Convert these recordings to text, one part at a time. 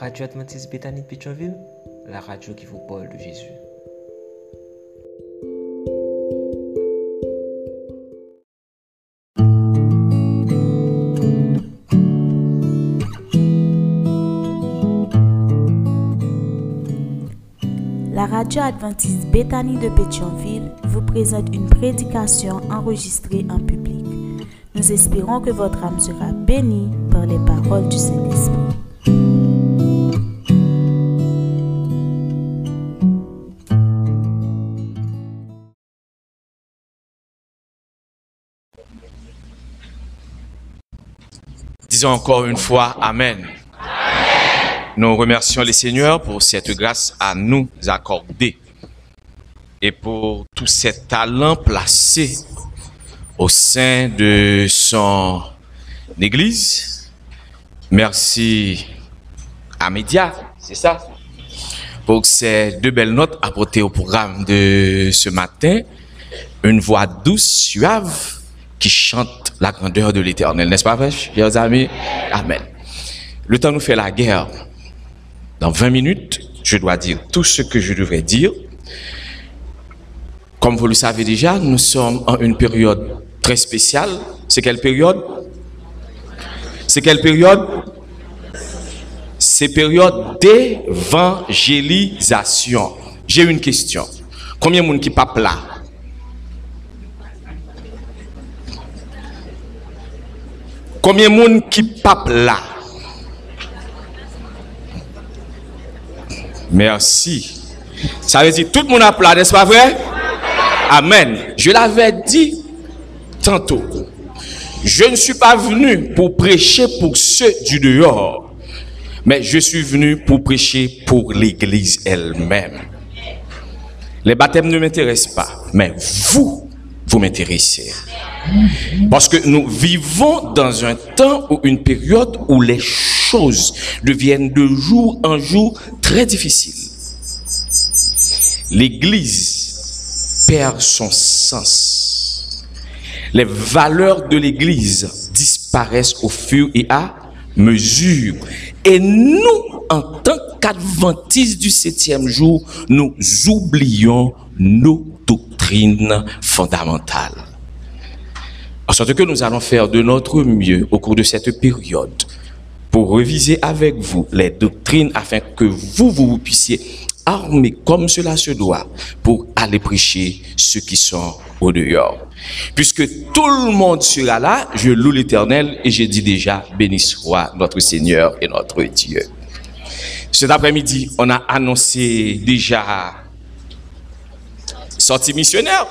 Radio Adventiste Bethany de Pétionville, la radio qui vous parle de Jésus. La radio adventiste Bethany de Pétionville vous présente une prédication enregistrée en public. Nous espérons que votre âme sera bénie par les paroles du Saint-Esprit. Encore une fois Amen. Nous remercions les seigneurs pour cette grâce à nous accorder et pour tous ces talents placés au sein de son église. Merci à Média, c'est ça, pour ces deux belles notes apportées au programme de ce matin. Une voix douce, suave, qui chante la grandeur de l'éternel. N'est-ce pas vrai, chers amis? Amen. Le temps nous fait la guerre. Dans 20 minutes, je dois dire tout ce que je devrais dire. Comme vous le savez déjà, nous sommes en une période très spéciale. C'est quelle période? C'est quelle période? C'est période d'évangélisation. J'ai une question. Combien de monde qui pas là? Combien de monde qui pas là? Merci. Ça veut dire tout le monde a plat, n'est-ce pas vrai? Amen. Je l'avais dit tantôt. Je ne suis pas venu pour prêcher pour ceux du dehors, mais je suis venu pour prêcher pour l'Église elle-même. Les baptêmes ne m'intéressent pas, mais vous, vous m'intéressez. Parce que nous vivons dans un temps ou une période où les choses deviennent de jour en jour très difficiles. L'Église perd son sens. Les valeurs de l'Église disparaissent au fur et à mesure. Et nous, en tant qu'adventistes du septième jour, nous oublions nos doctrines fondamentales. En sorte que nous allons faire de notre mieux au cours de cette période pour reviser avec vous les doctrines afin que vous, vous, puissiez armer comme cela se doit pour aller prêcher ceux qui sont au dehors. Puisque tout le monde sera là, je loue l'éternel et je dis déjà, béni soit notre Seigneur et notre Dieu. Cet après-midi, on a annoncé déjà sortie missionnaire.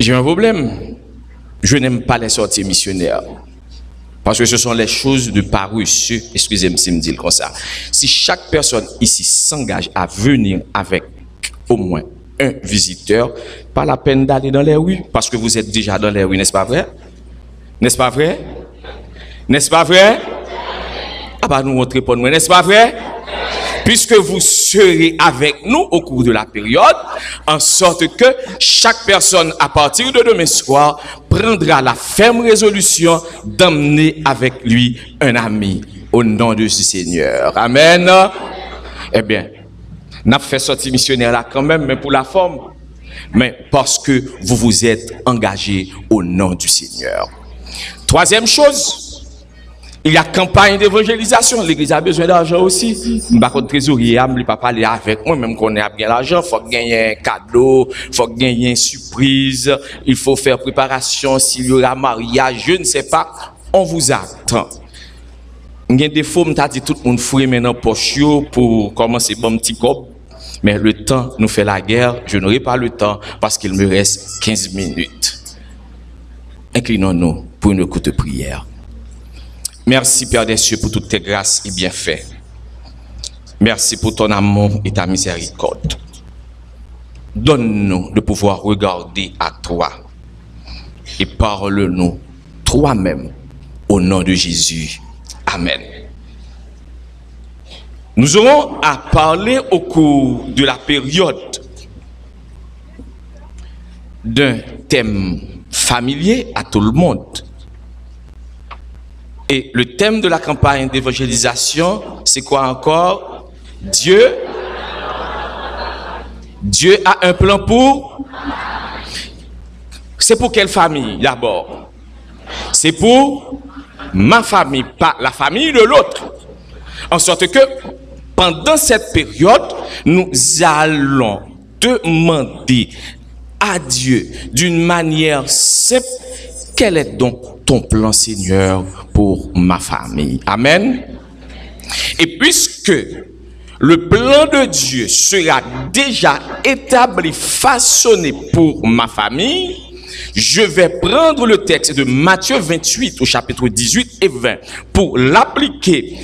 J'ai un problème. Je n'aime pas les sorties missionnaires. Parce que ce sont les choses de paresseux. Excusez-moi si je me dis comme ça. Si chaque personne ici s'engage à venir avec au moins un visiteur, pas la peine d'aller dans les rues. Parce que vous êtes déjà dans les rues, n'est-ce pas vrai? N'est-ce pas vrai? N'est-ce pas vrai? Ah bah nous on répond, n'est-ce pas vrai? Puisque vous serez avec nous au cours de la période, en sorte que chaque personne à partir de demain soir prendra la ferme résolution d'emmener avec lui un ami au nom de ce Seigneur. Amen. Eh bien, n'a fait sortir missionnaire là quand même, mais pour la forme, mais parce que vous vous êtes engagé au nom du Seigneur. Troisième chose, il y a campagne d'évangélisation. L'église a besoin d'argent aussi. Par contre, trésorier, je ne pas parler avec moi, même qu'on ait bien l'argent. Il faut gagner un cadeau, il faut gagner une surprise, il faut faire préparation s'il y aura mariage, je ne sais pas. On vous attend. Il y a des fois, je dit tout le monde fouille maintenant poche pour commencer bon petit cop. Mais le temps nous fait la guerre. Je n'aurai pas le temps parce qu'il me reste 15 minutes. Inclinons-nous pour une courte prière. Merci Père des cieux pour toutes tes grâces et bienfaits. Merci pour ton amour et ta miséricorde. Donne-nous de pouvoir regarder à toi et parle-nous toi-même au nom de Jésus. Amen. Nous aurons à parler au cours de la période d'un thème familier à tout le monde Le thème de la campagne d'évangélisation, c'est quoi encore? Dieu. Dieu a un plan pour. C'est pour quelle famille d'abord? C'est pour ma famille, pas la famille de l'autre. En sorte que pendant cette période, nous allons demander à Dieu d'une manière simple, quel est donc ton plan Seigneur pour ma famille Amen. Et puisque le plan de Dieu sera déjà établi, façonné pour ma famille, je vais prendre le texte de Matthieu 28 au chapitre 18 et 20 pour l'appliquer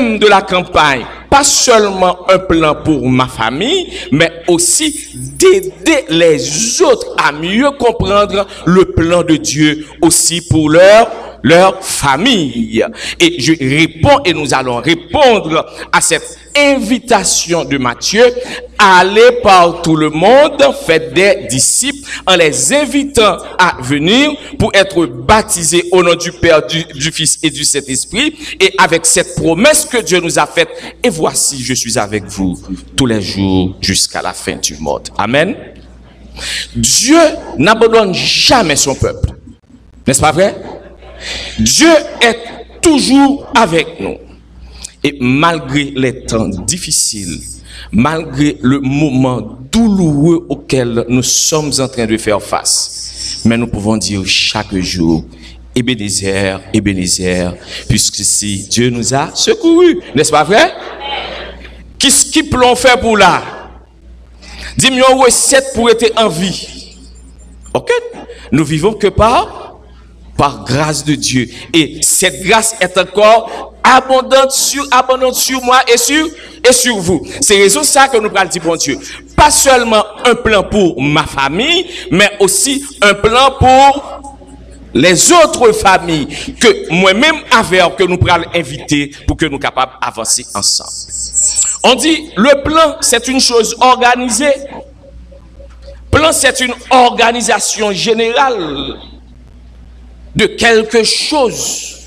de la campagne, pas seulement un plan pour ma famille, mais aussi d'aider les autres à mieux comprendre le plan de Dieu aussi pour leur leur famille. Et je réponds et nous allons répondre à cette invitation de Matthieu, aller par tout le monde, faites des disciples en les invitant à venir pour être baptisés au nom du Père, du, du Fils et du Saint-Esprit et avec cette promesse que Dieu nous a faite. Et voici, je suis avec vous tous les jours jusqu'à la fin du monde. Amen. Dieu n'abandonne jamais son peuple. N'est-ce pas vrai? Dieu est toujours avec nous. Et malgré les temps difficiles, malgré le moment douloureux auquel nous sommes en train de faire face, mais nous pouvons dire chaque jour, Ebenezer, Ebenezer, puisque si Dieu nous a secourus, n'est-ce pas vrai? Qu'est-ce qui peut faire pour là? Dis-moi une recette pour être en vie? Ok? Nous vivons que par, par grâce de Dieu. Et cette grâce est encore abondante sur, abondante sur moi et sur, et sur vous. C'est raison ça que nous parlons dire, bon Dieu. Pas seulement un plan pour ma famille, mais aussi un plan pour les autres familles que moi-même avec que nous pourrons inviter pour que nous capables d'avancer ensemble. On dit le plan c'est une chose organisée. Plan c'est une organisation générale de quelque chose.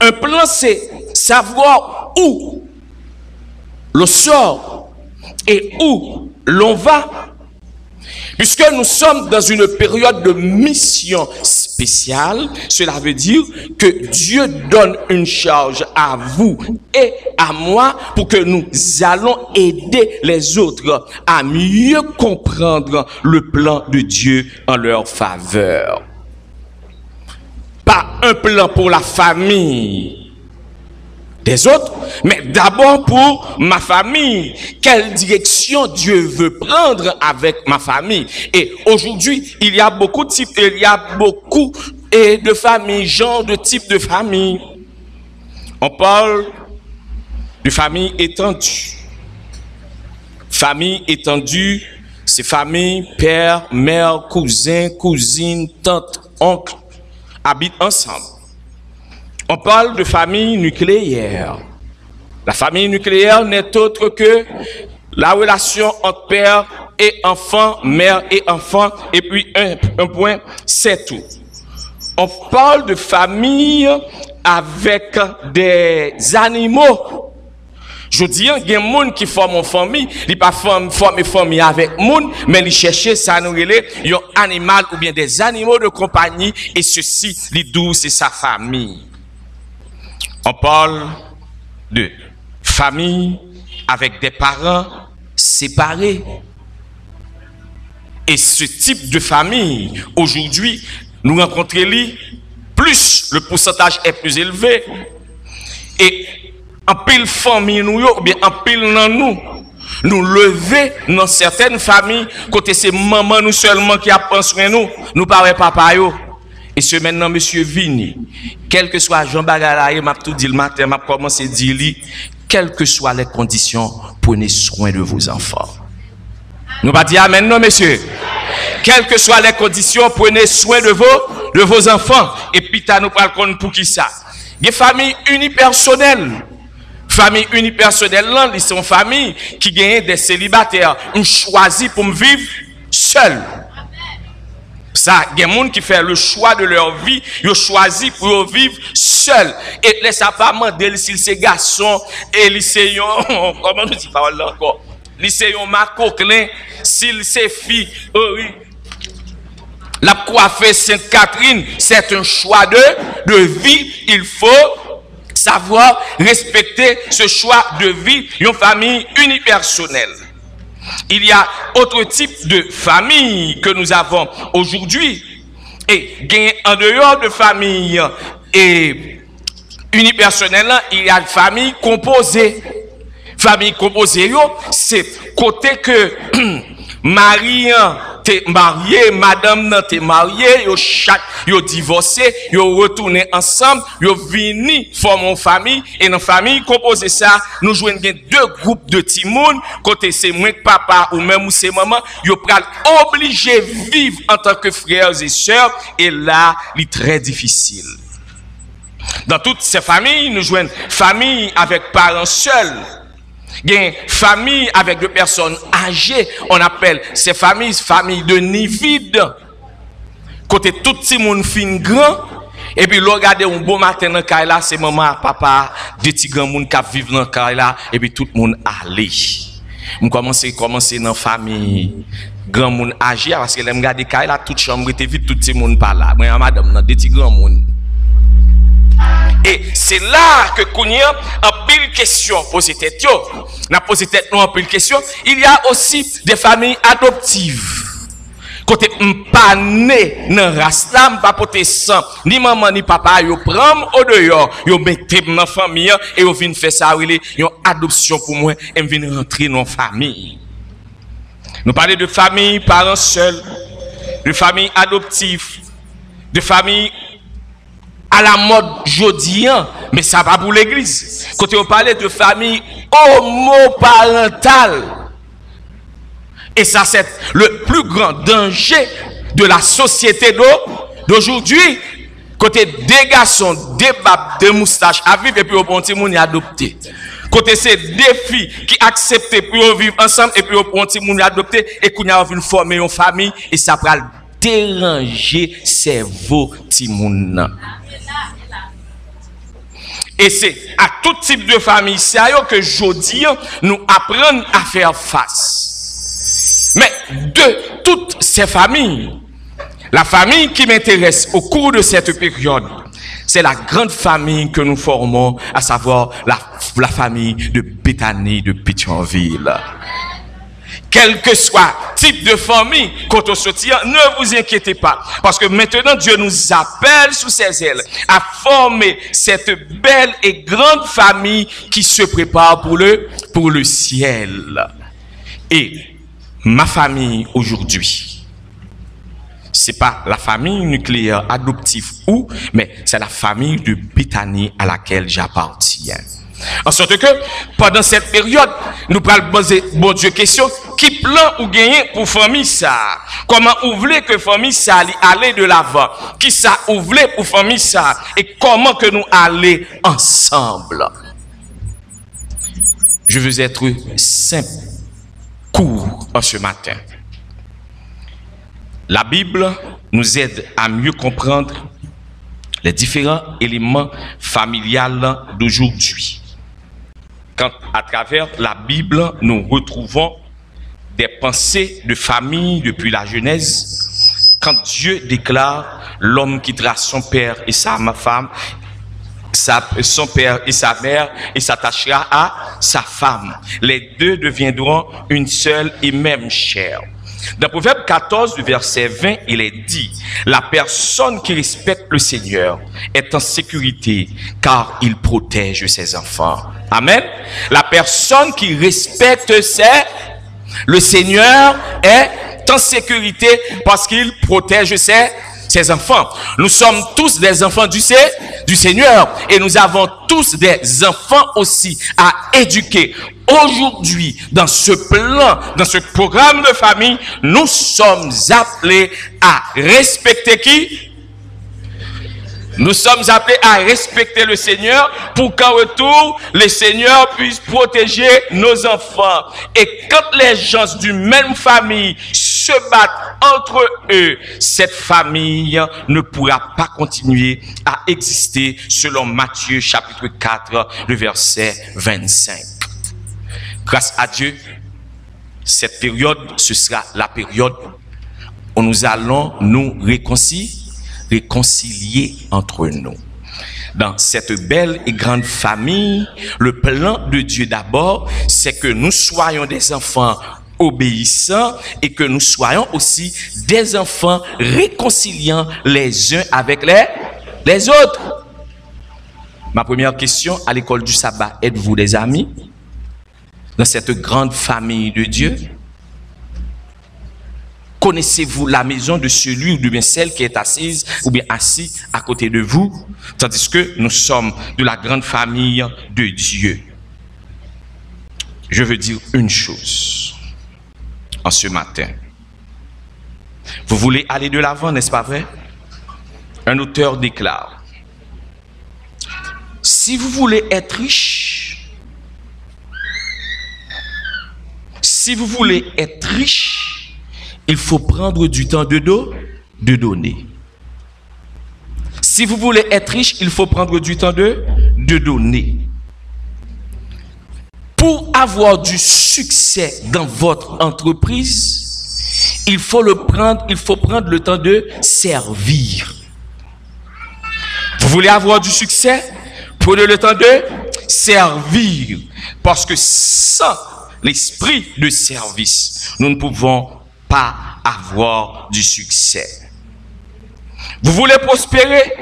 Un plan c'est savoir où le sort et où l'on va Puisque nous sommes dans une période de mission spéciale, cela veut dire que Dieu donne une charge à vous et à moi pour que nous allons aider les autres à mieux comprendre le plan de Dieu en leur faveur. Pas un plan pour la famille, des autres, mais d'abord pour ma famille. Quelle direction Dieu veut prendre avec ma famille? Et aujourd'hui, il y a beaucoup de types, il y a beaucoup de familles, genre de type de famille. On parle de famille étendue. Famille étendue, c'est famille, père, mère, cousin, cousine, tante, oncle, habitent ensemble. On parle de famille nucléaire. La famille nucléaire n'est autre que la relation entre père et enfant, mère et enfant, et puis un, point, c'est tout. On parle de famille avec des animaux. Je dis, il y a des gens qui forment une famille, ils pas forment une famille avec moun, mais ils cherchent ça nous un animal ou bien des animaux de compagnie, et ceci, les douze, c'est sa famille. On parle de famille avec des parents séparés. Et ce type de famille, aujourd'hui, nous rencontrons plus le pourcentage est plus élevé. Et en pile famille nous, ou bien en pile dans nous, nous lever dans certaines familles, côté c'est maman nous seulement qui a pensé nous, nous parlons papa yo. Et ce maintenant, monsieur Vini, quel que soit Jean Bagalaye, m'a tout dit le matin, m'a commencé à dire, quelles que soient les conditions, prenez soin de vos enfants. Nous pas dire amen, non, monsieur. Quelles que soient les conditions, prenez soin de vos, de vos enfants. Et puis, nous parlons pour qui ça? Des familles unipersonnelles. Famille unipersonnelle, là, ils sont familles qui gagnent des célibataires. Ils choisissent pour vivre seul. Ça, il y a des gens qui font le choix de leur vie, ils ont choisi pour vivre seuls. Et laisse pas demander si c'est garçon et lycéen, comment nous dit parole encore? Lycéen Marcoquelin, s'il c'est fille, oh oui. La coiffée Sainte-Catherine, c'est un choix de, de vie. Il faut savoir respecter ce choix de vie, une famille unipersonnelle. Il y a autre type de famille que nous avons aujourd'hui. Et en dehors de famille et unipersonnelle, il y a une famille composée. Famille composée, c'est côté que Marian te marye, madame nan te marye, yo chak, yo divose, yo retoune ansam, yo vini formon fami, e nan fami kompose sa, nou jwen gen de group de timoun, kote se mwen k papa ou mwen mou se maman, yo pral oblige vive an tanke freyaz e sèr, e la li tre difisil. Dan tout se fami, nou jwen fami avek paran sèl, une famille avec des personnes âgées, on appelle ces familles familles de nid vide. Côté tout le monde fin grand, et puis l'on regarde un beau matin dans là, c'est maman, papa, des petits grands monde qui vivent dans là, et puis tout le monde allé. Je commence commencer dans la famille grand monde âgé, parce que je regarde là, toute chambre était vide, tout le monde par là. Moi, madame, des petits grands monde. Et c'est là que Kounia a pile question posé tête n'a posé tête nous en pile question. Il y a aussi des familles adoptives. Côté pas né dans race là, pas porter sang, ni maman ni papa yo prend au dehors, yo mettez dans famille et yo vinn faire ça une adoption pour moi et vinn rentrer dans famille. Nous parlons de famille parents seuls, de famille adoptive, de famille à la mode jodien, mais ça va pour l'église. Quand on parlait de famille homoparentale, et ça c'est le plus grand danger de la société d'aujourd'hui. Côté des garçons, des babes, des moustaches à vivre et puis au bon petit monde adopté. Côté c'est des filles qui acceptent pour vivre ensemble et puis au bon petit monde adopté et qu'on a envie former une famille et ça va déranger cerveau petit monde. Et c'est à tout type de famille que je dis, nous apprenons à faire face. Mais de toutes ces familles, la famille qui m'intéresse au cours de cette période, c'est la grande famille que nous formons, à savoir la, famille de Bethany de Pétionville quel que soit type de famille quand on sortir, ne vous inquiétez pas. Parce que maintenant, Dieu nous appelle sous ses ailes à former cette belle et grande famille qui se prépare pour le, pour le ciel. Et ma famille aujourd'hui, c'est pas la famille nucléaire adoptive ou, mais c'est la famille de Bethany à laquelle j'appartiens. En sorte que, pendant cette période, nous parlons poser, bon question, qui plan ou gagner pour famille ça? Comment vous voulez que famille ça de l'avant? Qui ça vous voulez pour famille ça? Et comment que nous aller ensemble? Je veux être simple, court en ce matin. La Bible nous aide à mieux comprendre les différents éléments familiales d'aujourd'hui quand à travers la Bible, nous retrouvons des pensées de famille depuis la Genèse, quand Dieu déclare l'homme quittera son père et sa femme, son père et sa mère et s'attachera à sa femme. Les deux deviendront une seule et même chair. Dans Proverbe 14, verset 20, il est dit, la personne qui respecte le Seigneur est en sécurité car il protège ses enfants. Amen. La personne qui respecte le Seigneur est en sécurité parce qu'il protège ses, enfants. Nous sommes tous des enfants du Seigneur et nous avons tous des enfants aussi à éduquer. Aujourd'hui, dans ce plan, dans ce programme de famille, nous sommes appelés à respecter qui? Nous sommes appelés à respecter le Seigneur pour qu'en retour, le Seigneur puisse protéger nos enfants. Et quand les gens d'une même famille se battent entre eux, cette famille ne pourra pas continuer à exister selon Matthieu chapitre 4, le verset 25. Grâce à Dieu, cette période, ce sera la période où nous allons nous réconcilier, réconcilier entre nous. Dans cette belle et grande famille, le plan de Dieu d'abord, c'est que nous soyons des enfants obéissants et que nous soyons aussi des enfants réconciliants les uns avec les, les autres. Ma première question à l'école du sabbat, êtes-vous des amis? Dans cette grande famille de Dieu Connaissez-vous la maison de celui ou de bien celle qui est assise ou bien assis à côté de vous Tandis que nous sommes de la grande famille de Dieu? Je veux dire une chose en ce matin. Vous voulez aller de l'avant, n'est-ce pas vrai? Un auteur déclare, si vous voulez être riche, si vous voulez être riche, il faut prendre du temps de dos, de donner. Si vous voulez être riche, il faut prendre du temps de, de donner. Pour avoir du succès dans votre entreprise, il faut le prendre, il faut prendre le temps de servir. Vous voulez avoir du succès? Prenez le temps de servir. Parce que sans l'esprit de service, nous ne pouvons pas avoir du succès. Vous voulez prospérer?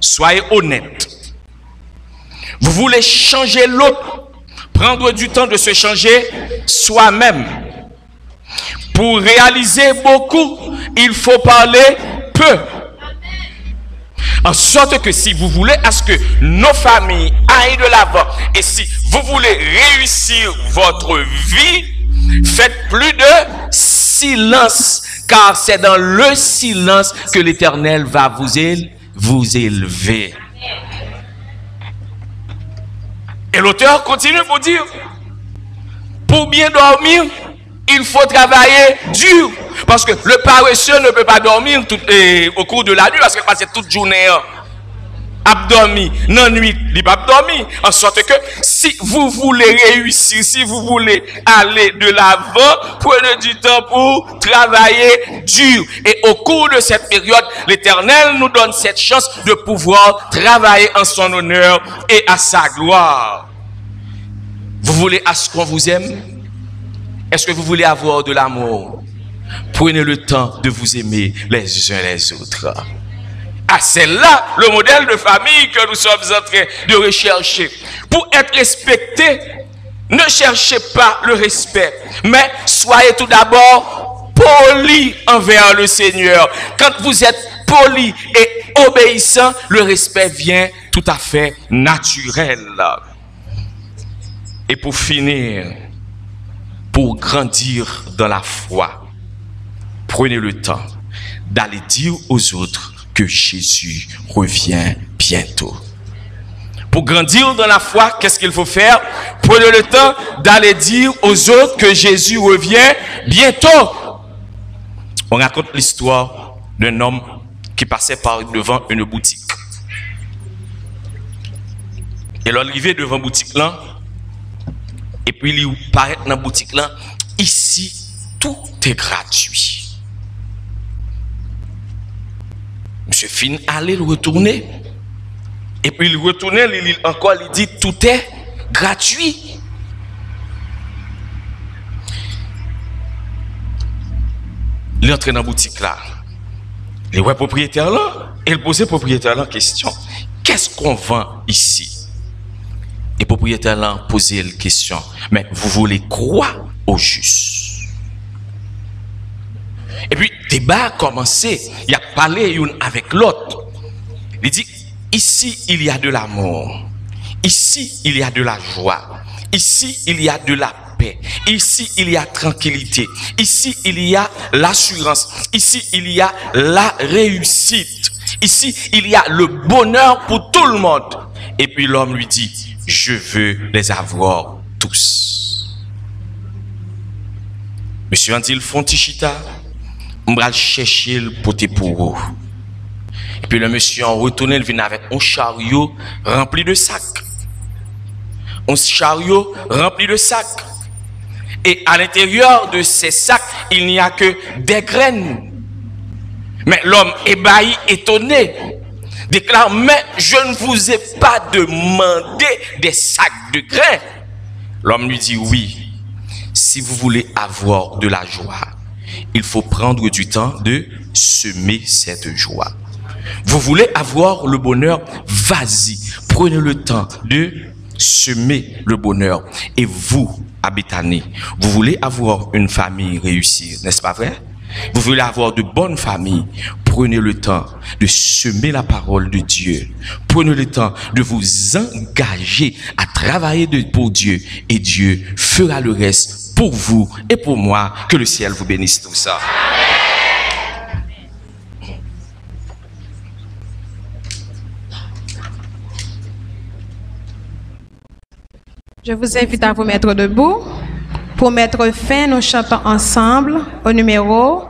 Soyez honnête. Vous voulez changer l'autre? Prendre du temps de se changer soi-même. Pour réaliser beaucoup, il faut parler peu. En sorte que si vous voulez à ce que nos familles aillent de l'avant et si vous voulez réussir votre vie, faites plus de silence car c'est dans le silence que l'Éternel va vous, vous élever. Et l'auteur continue pour dire, pour bien dormir, il faut travailler dur. Parce que le paresseux ne peut pas dormir tout, au cours de la nuit parce qu'il passe toute journée abdormi, non nuit, il. En sorte que si vous voulez réussir, si vous voulez aller de l'avant, prenez du temps pour travailler dur. Et au cours de cette période, l'Éternel nous donne cette chance de pouvoir travailler en son honneur et à sa gloire. Vous voulez à ce qu'on vous aime? Est-ce que vous voulez avoir de l'amour? Prenez le temps de vous aimer les uns les autres. Ah, c'est là le modèle de famille que nous sommes en train de rechercher. Pour être respecté, ne cherchez pas le respect, mais soyez tout d'abord poli envers le Seigneur. Quand vous êtes poli et obéissant, le respect vient tout à fait naturel. Et pour finir, pour grandir dans la foi, prenez le temps d'aller dire aux autres que Jésus revient bientôt. Pour grandir dans la foi, qu'est-ce qu'il faut faire? Prenez le temps d'aller dire aux autres que Jésus revient bientôt. On raconte l'histoire d'un homme qui passait par devant une boutique. Et l'arrivée devant boutique là, puis il paraît dans la boutique là, ici, tout est gratuit. Monsieur Fin allait le retourner. Et puis il retournait, il, encore, il dit tout est gratuit. Il entre dans la boutique là. Le ouais propriétaire là, il posait propriétaire là question. Qu'est-ce qu'on vend ici? Propriétaire là posait la question. Mais vous voulez quoi au juste? Et puis, débat a commencé. Il a parlé une avec l'autre. Il dit, ici, il y a de l'amour. Ici, il y a de la joie. Ici, il y a de la paix. Ici, il y a tranquillité. Ici, il y a l'assurance. Ici, il y a la réussite. Ici, il y a le bonheur pour tout le monde. Et puis l'homme lui dit, je veux les avoir tous. Monsieur Andil Fontichita, on va chercher le poté pour eux. Et puis le monsieur en retourné, il vient avec un chariot rempli de sacs. Un chariot rempli de sacs. Et à l'intérieur de ces sacs, il n'y a que des graines. Mais l'homme ébahi, étonné, déclare, mais je ne vous ai pas demandé des sacs de grains. L'homme lui dit, oui, si vous voulez avoir de la joie, il faut prendre du temps de semer cette joie. Vous voulez avoir le bonheur, vas-y, prenez le temps de semer le bonheur. Et vous, habitants, vous voulez avoir une famille réussie, n'est-ce pas vrai? Vous voulez avoir de bonnes familles, prenez le temps de semer la parole de Dieu. Prenez le temps de vous engager à travailler pour Dieu et Dieu fera le reste pour vous et pour moi. Que le ciel vous bénisse tout ça. Je vous invite à vous mettre debout. Pour mettre fin, nous chantons ensemble au numéro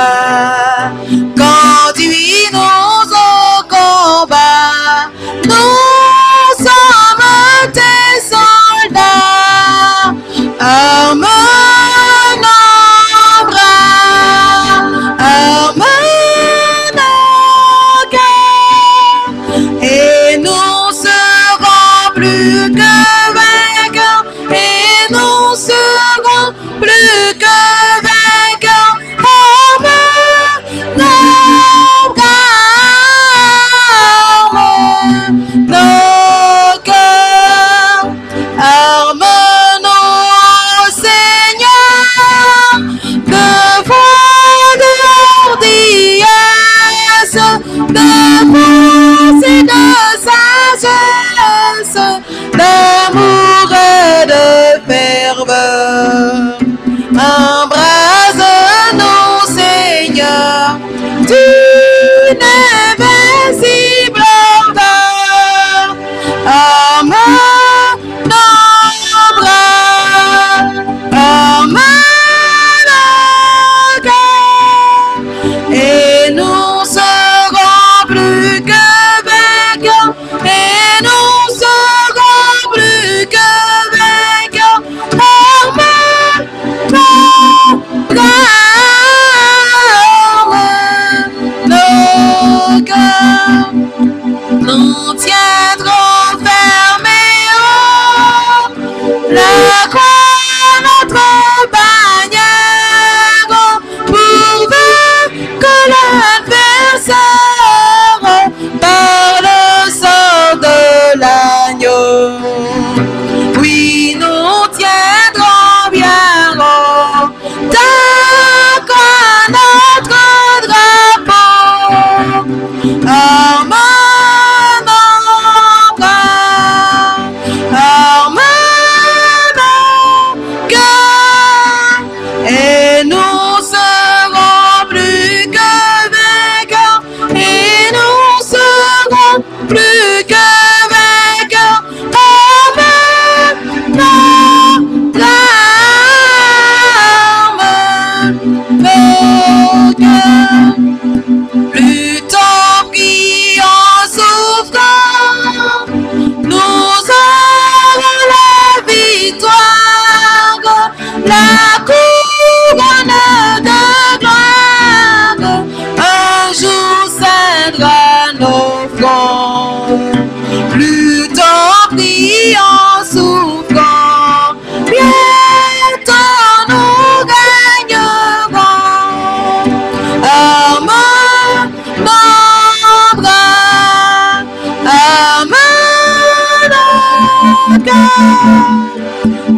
plus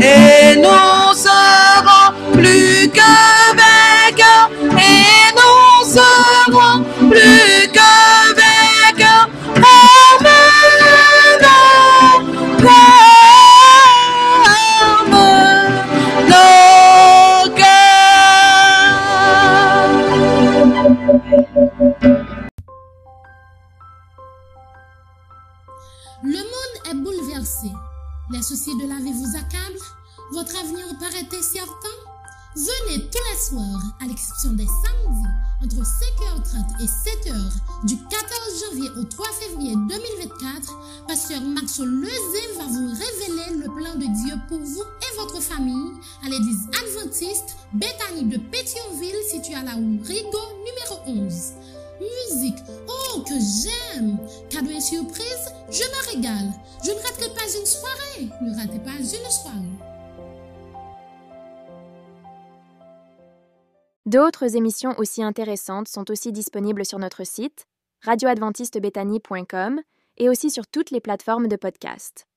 Et nous serons plus que vainqueurs. Et nous serons plus que vainqueurs. Nos cœurs. Le monde est bouleversé. Les soucis de la vie vous accablent. Votre avenir paraît incertain. Venez tous les soirs, à l'exception des samedis, entre 5h30 et 7h, du 14 janvier au 3 février 2024, Pasteur Max Lezé va vous révéler le plan de Dieu pour vous et votre famille à l'église adventiste Bethany de Pétionville, située à la Rigaud, numéro 11 musique. Oh, que j'aime. Cadeau et surprise, je me régale. Je ne raterai pas une soirée. Ne ratez pas une soirée. D'autres émissions aussi intéressantes sont aussi disponibles sur notre site radioadventistebethany.com et aussi sur toutes les plateformes de podcast.